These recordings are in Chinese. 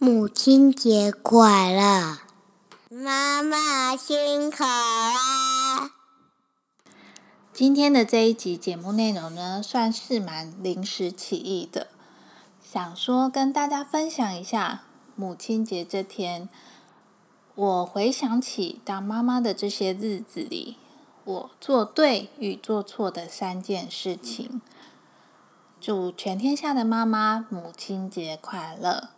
母亲节快乐，妈妈辛苦啦！今天的这一集节目内容呢，算是蛮临时起意的，想说跟大家分享一下母亲节这天，我回想起当妈妈的这些日子里，我做对与做错的三件事情。祝全天下的妈妈母亲节快乐！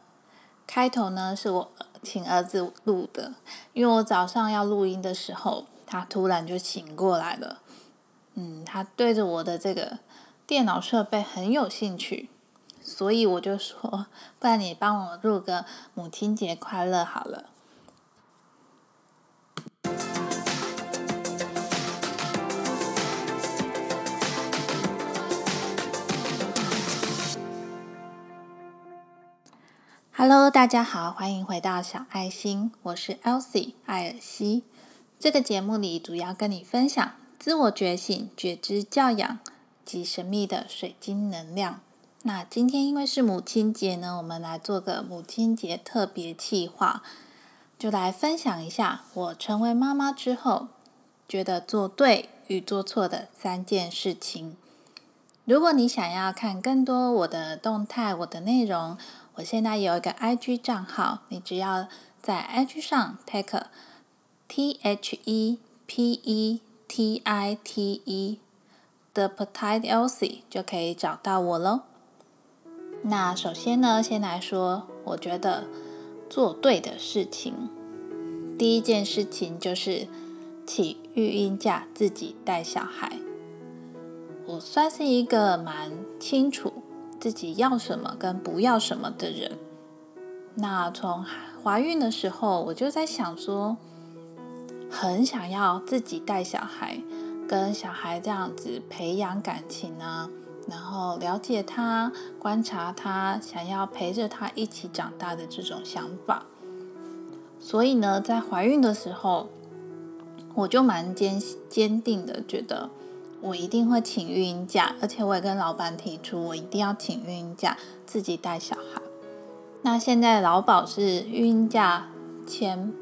开头呢是我请儿子录的，因为我早上要录音的时候，他突然就醒过来了。嗯，他对着我的这个电脑设备很有兴趣，所以我就说，不然你帮我录个母亲节快乐好了。Hello，大家好，欢迎回到小爱心，我是 Elsie 艾尔西。这个节目里主要跟你分享自我觉醒、觉知教养及神秘的水晶能量。那今天因为是母亲节呢，我们来做个母亲节特别企划，就来分享一下我成为妈妈之后觉得做对与做错的三件事情。如果你想要看更多我的动态、我的内容，我现在有一个 IG 账号，你只要在 IG 上 take T H E P E T I T E 的 Petite Elsie 就可以找到我喽。那首先呢，先来说，我觉得做对的事情，第一件事情就是请育婴假自己带小孩。我算是一个蛮清楚。自己要什么跟不要什么的人，那从怀孕的时候，我就在想说，很想要自己带小孩，跟小孩这样子培养感情啊，然后了解他、观察他，想要陪着他一起长大的这种想法。所以呢，在怀孕的时候，我就蛮坚坚定的觉得。我一定会请育婴假，而且我也跟老板提出，我一定要请育婴假，自己带小孩。那现在劳保是孕假前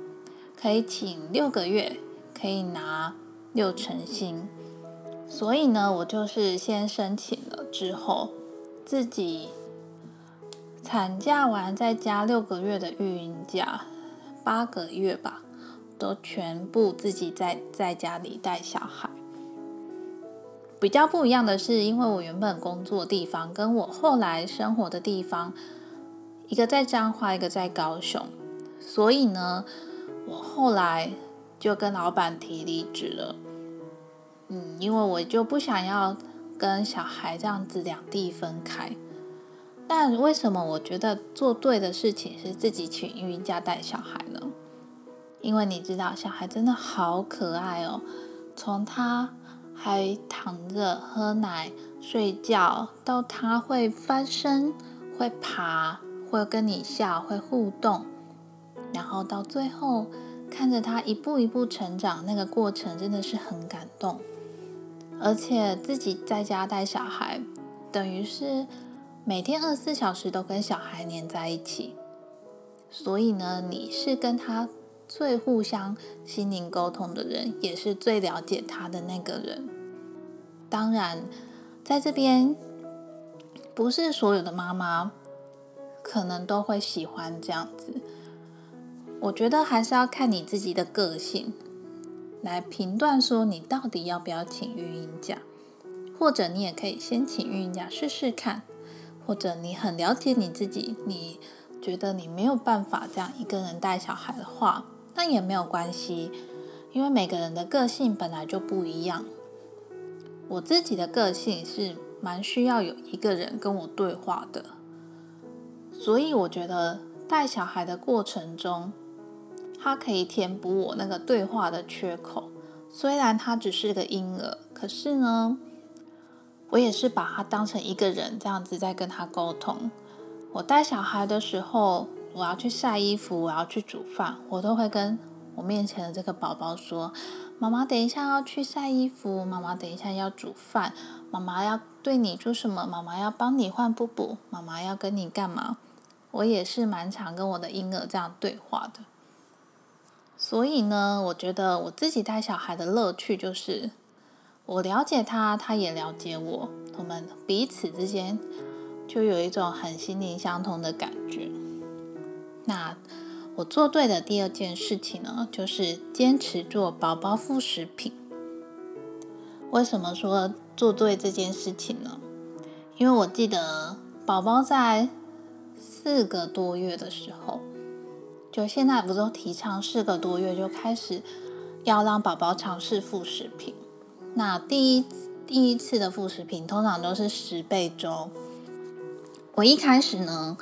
可以请六个月，可以拿六成薪。所以呢，我就是先申请了之后，自己产假完再加六个月的育婴假，八个月吧，都全部自己在在家里带小孩。比较不一样的是，因为我原本工作地方跟我后来生活的地方，一个在彰化，一个在高雄，所以呢，我后来就跟老板提离职了。嗯，因为我就不想要跟小孩这样子两地分开。但为什么我觉得做对的事情是自己请育婴假带小孩呢？因为你知道，小孩真的好可爱哦，从他。还躺着喝奶、睡觉，到他会翻身、会爬、会跟你笑、会互动，然后到最后看着他一步一步成长，那个过程真的是很感动。而且自己在家带小孩，等于是每天二十四小时都跟小孩黏在一起，所以呢，你是跟他。最互相心灵沟通的人，也是最了解他的那个人。当然，在这边，不是所有的妈妈可能都会喜欢这样子。我觉得还是要看你自己的个性来评断，说你到底要不要请育婴假，或者你也可以先请育婴假试试看，或者你很了解你自己，你觉得你没有办法这样一个人带小孩的话。那也没有关系，因为每个人的个性本来就不一样。我自己的个性是蛮需要有一个人跟我对话的，所以我觉得带小孩的过程中，他可以填补我那个对话的缺口。虽然他只是个婴儿，可是呢，我也是把他当成一个人这样子在跟他沟通。我带小孩的时候。我要去晒衣服，我要去煮饭，我都会跟我面前的这个宝宝说：“妈妈等一下要去晒衣服，妈妈等一下要煮饭，妈妈要对你做什么？妈妈要帮你换布布，妈妈要跟你干嘛？”我也是蛮常跟我的婴儿这样对话的。所以呢，我觉得我自己带小孩的乐趣就是我了解他，他也了解我，我们彼此之间就有一种很心灵相通的感觉。那我做对的第二件事情呢，就是坚持做宝宝副食品。为什么说做对这件事情呢？因为我记得宝宝在四个多月的时候。就现在不是都提倡四个多月就开始要让宝宝尝试副食品？那第一第一次的副食品通常都是十倍粥。我一开始呢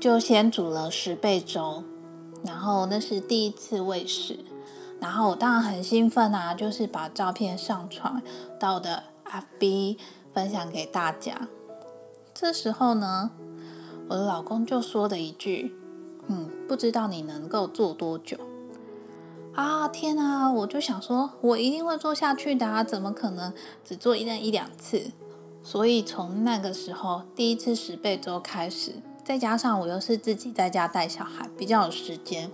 就先煮了十倍粥，然后那是第一次喂食，然后我当然很兴奋啊，就是把照片上传到的 FB 分享给大家。这时候呢，我的老公就说了一句。嗯，不知道你能够做多久啊？天啊！我就想说，我一定会做下去的啊！怎么可能只做一一两次？所以从那个时候，第一次十倍粥开始，再加上我又是自己在家带小孩，比较有时间，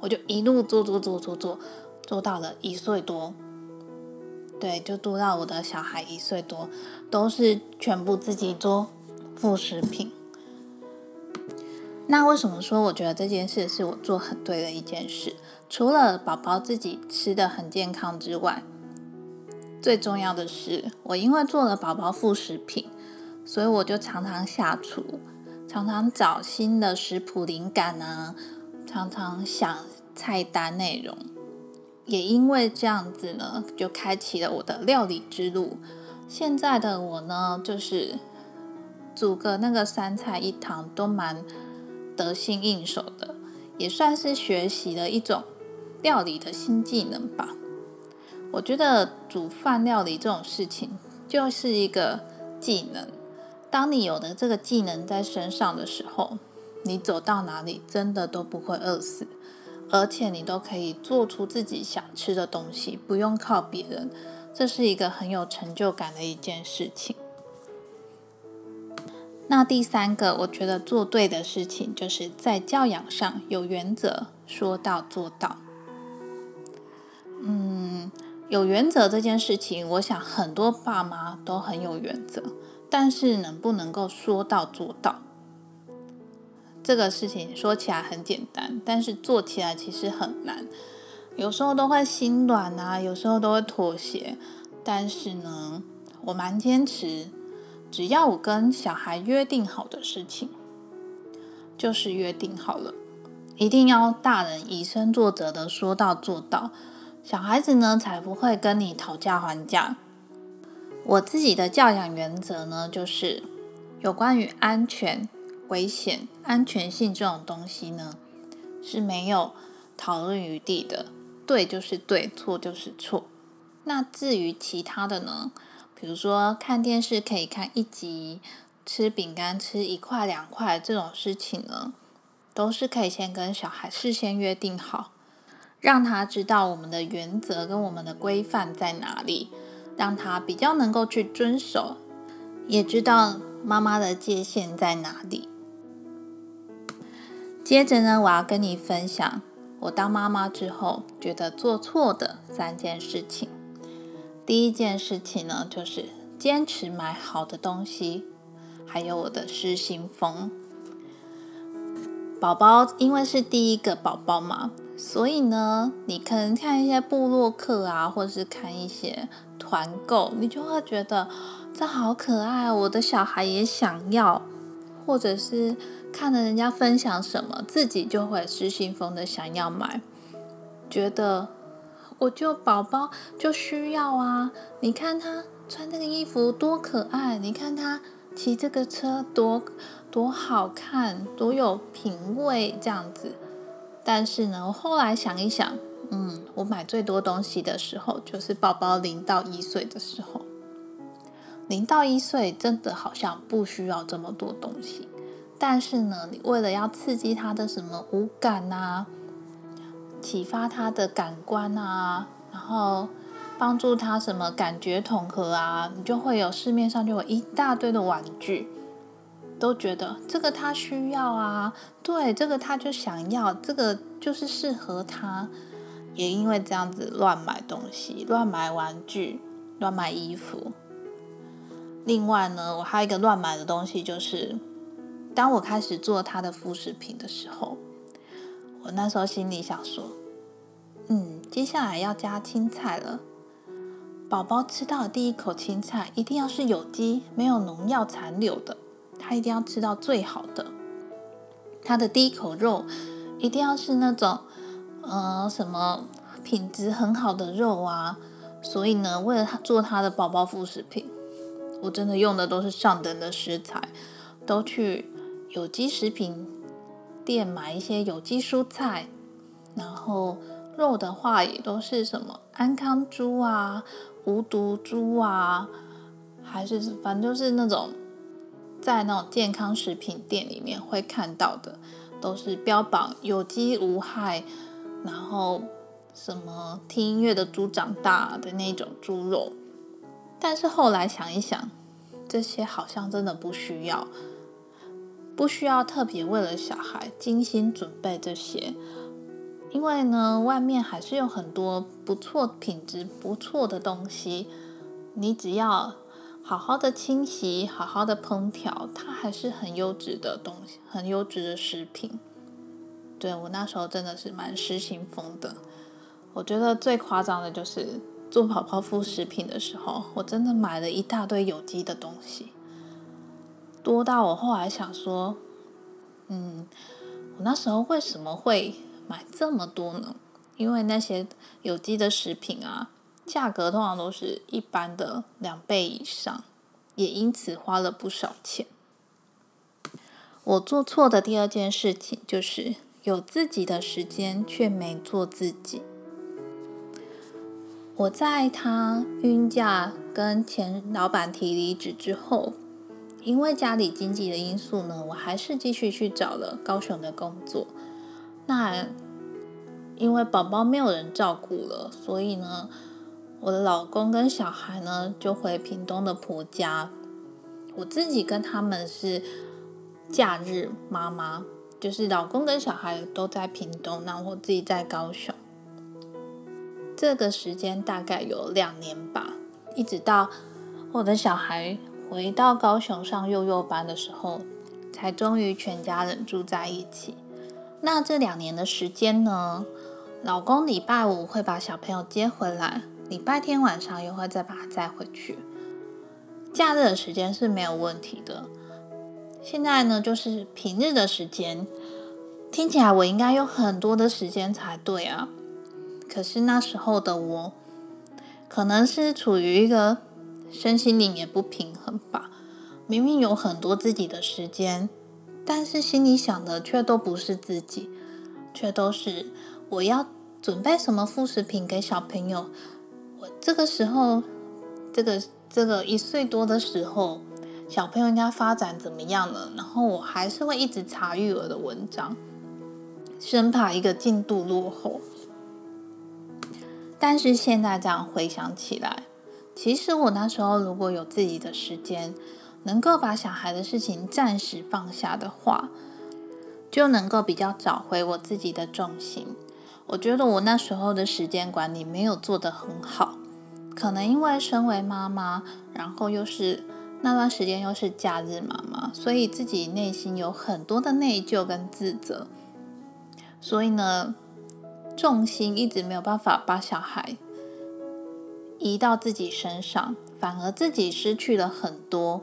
我就一路做做做做做，做到了一岁多。对，就做到我的小孩一岁多，都是全部自己做副食品。那为什么说我觉得这件事是我做很对的一件事？除了宝宝自己吃的很健康之外，最重要的是我因为做了宝宝副食品，所以我就常常下厨，常常找新的食谱灵感啊，常常想菜单内容。也因为这样子呢，就开启了我的料理之路。现在的我呢，就是煮个那个三菜一汤都蛮。得心应手的，也算是学习了一种料理的新技能吧。我觉得煮饭料理这种事情就是一个技能。当你有了这个技能在身上的时候，你走到哪里真的都不会饿死，而且你都可以做出自己想吃的东西，不用靠别人。这是一个很有成就感的一件事情。那第三个，我觉得做对的事情，就是在教养上有原则，说到做到。嗯，有原则这件事情，我想很多爸妈都很有原则，但是能不能够说到做到，这个事情说起来很简单，但是做起来其实很难。有时候都会心软啊，有时候都会妥协，但是呢，我蛮坚持。只要我跟小孩约定好的事情，就是约定好了，一定要大人以身作则的说到做到，小孩子呢才不会跟你讨价还价。我自己的教养原则呢，就是有关于安全、危险、安全性这种东西呢是没有讨论余地的，对就是对，错就是错。那至于其他的呢？比如说看电视可以看一集，吃饼干吃一块两块这种事情呢，都是可以先跟小孩事先约定好，让他知道我们的原则跟我们的规范在哪里，让他比较能够去遵守，也知道妈妈的界限在哪里。接着呢，我要跟你分享我当妈妈之后觉得做错的三件事情。第一件事情呢，就是坚持买好的东西，还有我的失心疯。宝宝因为是第一个宝宝嘛，所以呢，你可能看一些部落客啊，或者是看一些团购，你就会觉得这好可爱，我的小孩也想要，或者是看了人家分享什么，自己就会失心疯的想要买，觉得。我就宝宝就需要啊！你看他穿这个衣服多可爱，你看他骑这个车多多好看，多有品味这样子。但是呢，我后来想一想，嗯，我买最多东西的时候就是宝宝零到一岁的时候。零到一岁真的好像不需要这么多东西，但是呢，你为了要刺激他的什么五感啊？启发他的感官啊，然后帮助他什么感觉统合啊，你就会有市面上就有一大堆的玩具。都觉得这个他需要啊，对，这个他就想要，这个就是适合他。也因为这样子乱买东西，乱买玩具，乱买衣服。另外呢，我还有一个乱买的东西，就是当我开始做他的副食品的时候，我那时候心里想说，嗯，接下来要加青菜了。宝宝吃到的第一口青菜一定要是有机、没有农药残留的，他一定要吃到最好的。他的第一口肉一定要是那种，呃，什么品质很好的肉啊。所以呢，为了他做他的宝宝副食品，我真的用的都是上等的食材，都去有机食品店买一些有机蔬菜，然后肉的话也都是什么安康猪啊。无毒猪啊，还是反正就是那种在那种健康食品店里面会看到的，都是标榜有机无害，然后什么听音乐的猪长大的那种猪肉。但是后来想一想，这些好像真的不需要，不需要特别为了小孩精心准备这些。因为呢，外面还是有很多不错品质、不错的东西。你只要好好的清洗、好好的烹调，它还是很优质的东西，很优质的食品。对我那时候真的是蛮失心疯的。我觉得最夸张的就是做宝宝副食品的时候，我真的买了一大堆有机的东西，多到我后来想说，嗯，我那时候为什么会？买这么多呢？因为那些有机的食品啊，价格通常都是一般的两倍以上，也因此花了不少钱。我做错的第二件事情就是有自己的时间却没做自己。我在他晕假跟前老板提离职之后，因为家里经济的因素呢，我还是继续去找了高雄的工作。那因为宝宝没有人照顾了，所以呢，我的老公跟小孩呢就回屏东的婆家。我自己跟他们是假日妈妈，就是老公跟小孩都在屏东，然后我自己在高雄。这个时间大概有两年吧，一直到我的小孩回到高雄上幼幼班的时候，才终于全家人住在一起。那这两年的时间呢，老公礼拜五会把小朋友接回来，礼拜天晚上又会再把他载回去。假日的时间是没有问题的。现在呢，就是平日的时间，听起来我应该有很多的时间才对啊。可是那时候的我，可能是处于一个身心灵也不平衡吧。明明有很多自己的时间。但是心里想的却都不是自己，却都是我要准备什么副食品给小朋友。我这个时候，这个这个一岁多的时候，小朋友应该发展怎么样了？然后我还是会一直查育儿的文章，生怕一个进度落后。但是现在这样回想起来，其实我那时候如果有自己的时间。能够把小孩的事情暂时放下的话，就能够比较找回我自己的重心。我觉得我那时候的时间管理没有做得很好，可能因为身为妈妈，然后又是那段时间又是假日妈妈，所以自己内心有很多的内疚跟自责，所以呢，重心一直没有办法把小孩移到自己身上，反而自己失去了很多。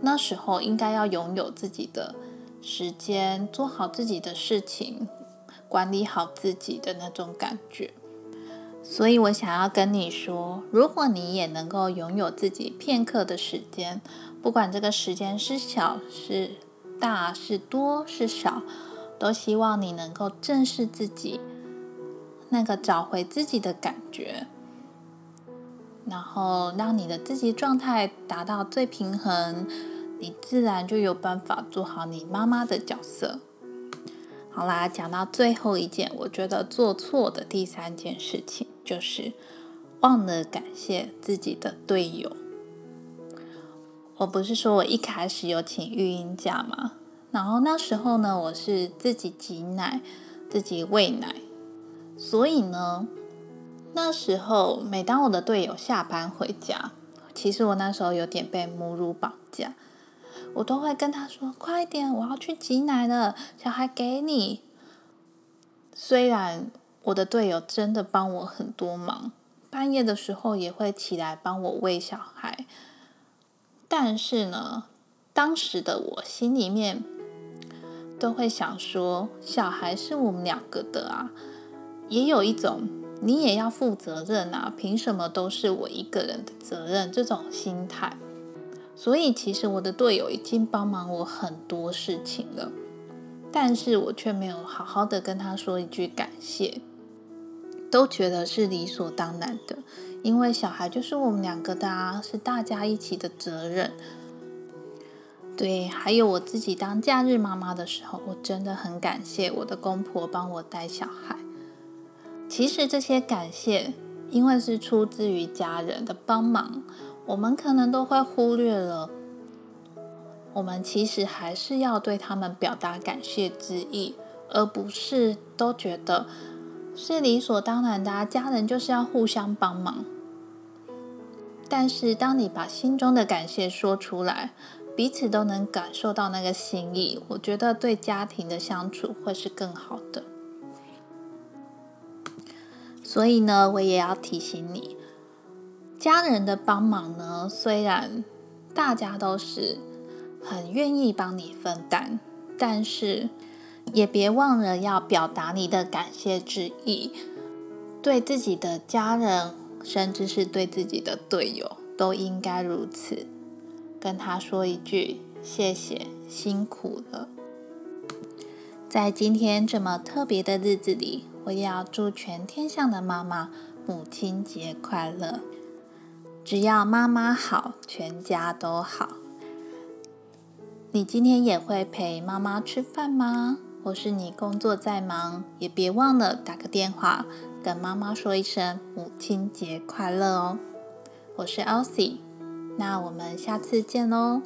那时候应该要拥有自己的时间，做好自己的事情，管理好自己的那种感觉。所以我想要跟你说，如果你也能够拥有自己片刻的时间，不管这个时间是小是大是多是少，都希望你能够正视自己，那个找回自己的感觉。然后让你的自己状态达到最平衡，你自然就有办法做好你妈妈的角色。好啦，讲到最后一件，我觉得做错的第三件事情就是忘了感谢自己的队友。我不是说我一开始有请育婴假嘛，然后那时候呢，我是自己挤奶，自己喂奶，所以呢，那时候每当我的队友下班回家，其实我那时候有点被母乳绑架，我都会跟他说：“快点，我要去挤奶了，小孩给你。”虽然我的队友真的帮我很多忙，半夜的时候也会起来帮我喂小孩，但是呢，当时的我心里面都会想说，小孩是我们两个的啊，也有一种你也要负责任啊，凭什么都是我一个人的责任这种心态。所以其实我的队友已经帮忙我很多事情了。但是我却没有好好的跟他说一句感谢，都觉得是理所当然的，因为小孩就是我们两个的啊，是大家一起的责任。对，还有我自己当假日妈妈的时候，我真的很感谢我的公婆帮我带小孩。其实这些感谢，因为是出自于家人的帮忙，我们可能都会忽略了。我们其实还是要对他们表达感谢之意，而不是都觉得是理所当然的。家人就是要互相帮忙。但是，当你把心中的感谢说出来，彼此都能感受到那个心意，我觉得对家庭的相处会是更好的。所以呢，我也要提醒你，家人的帮忙呢，虽然大家都是。很愿意帮你分担，但是也别忘了要表达你的感谢之意。对自己的家人，甚至是对自己的队友，都应该如此。跟他说一句谢谢，辛苦了。在今天这么特别的日子里，我也要祝全天下的妈妈母亲节快乐。只要妈妈好，全家都好。你今天也会陪妈妈吃饭吗？或是你工作再忙，也别忘了打个电话跟妈妈说一声母亲节快乐哦。我是 Elsie，那我们下次见喽。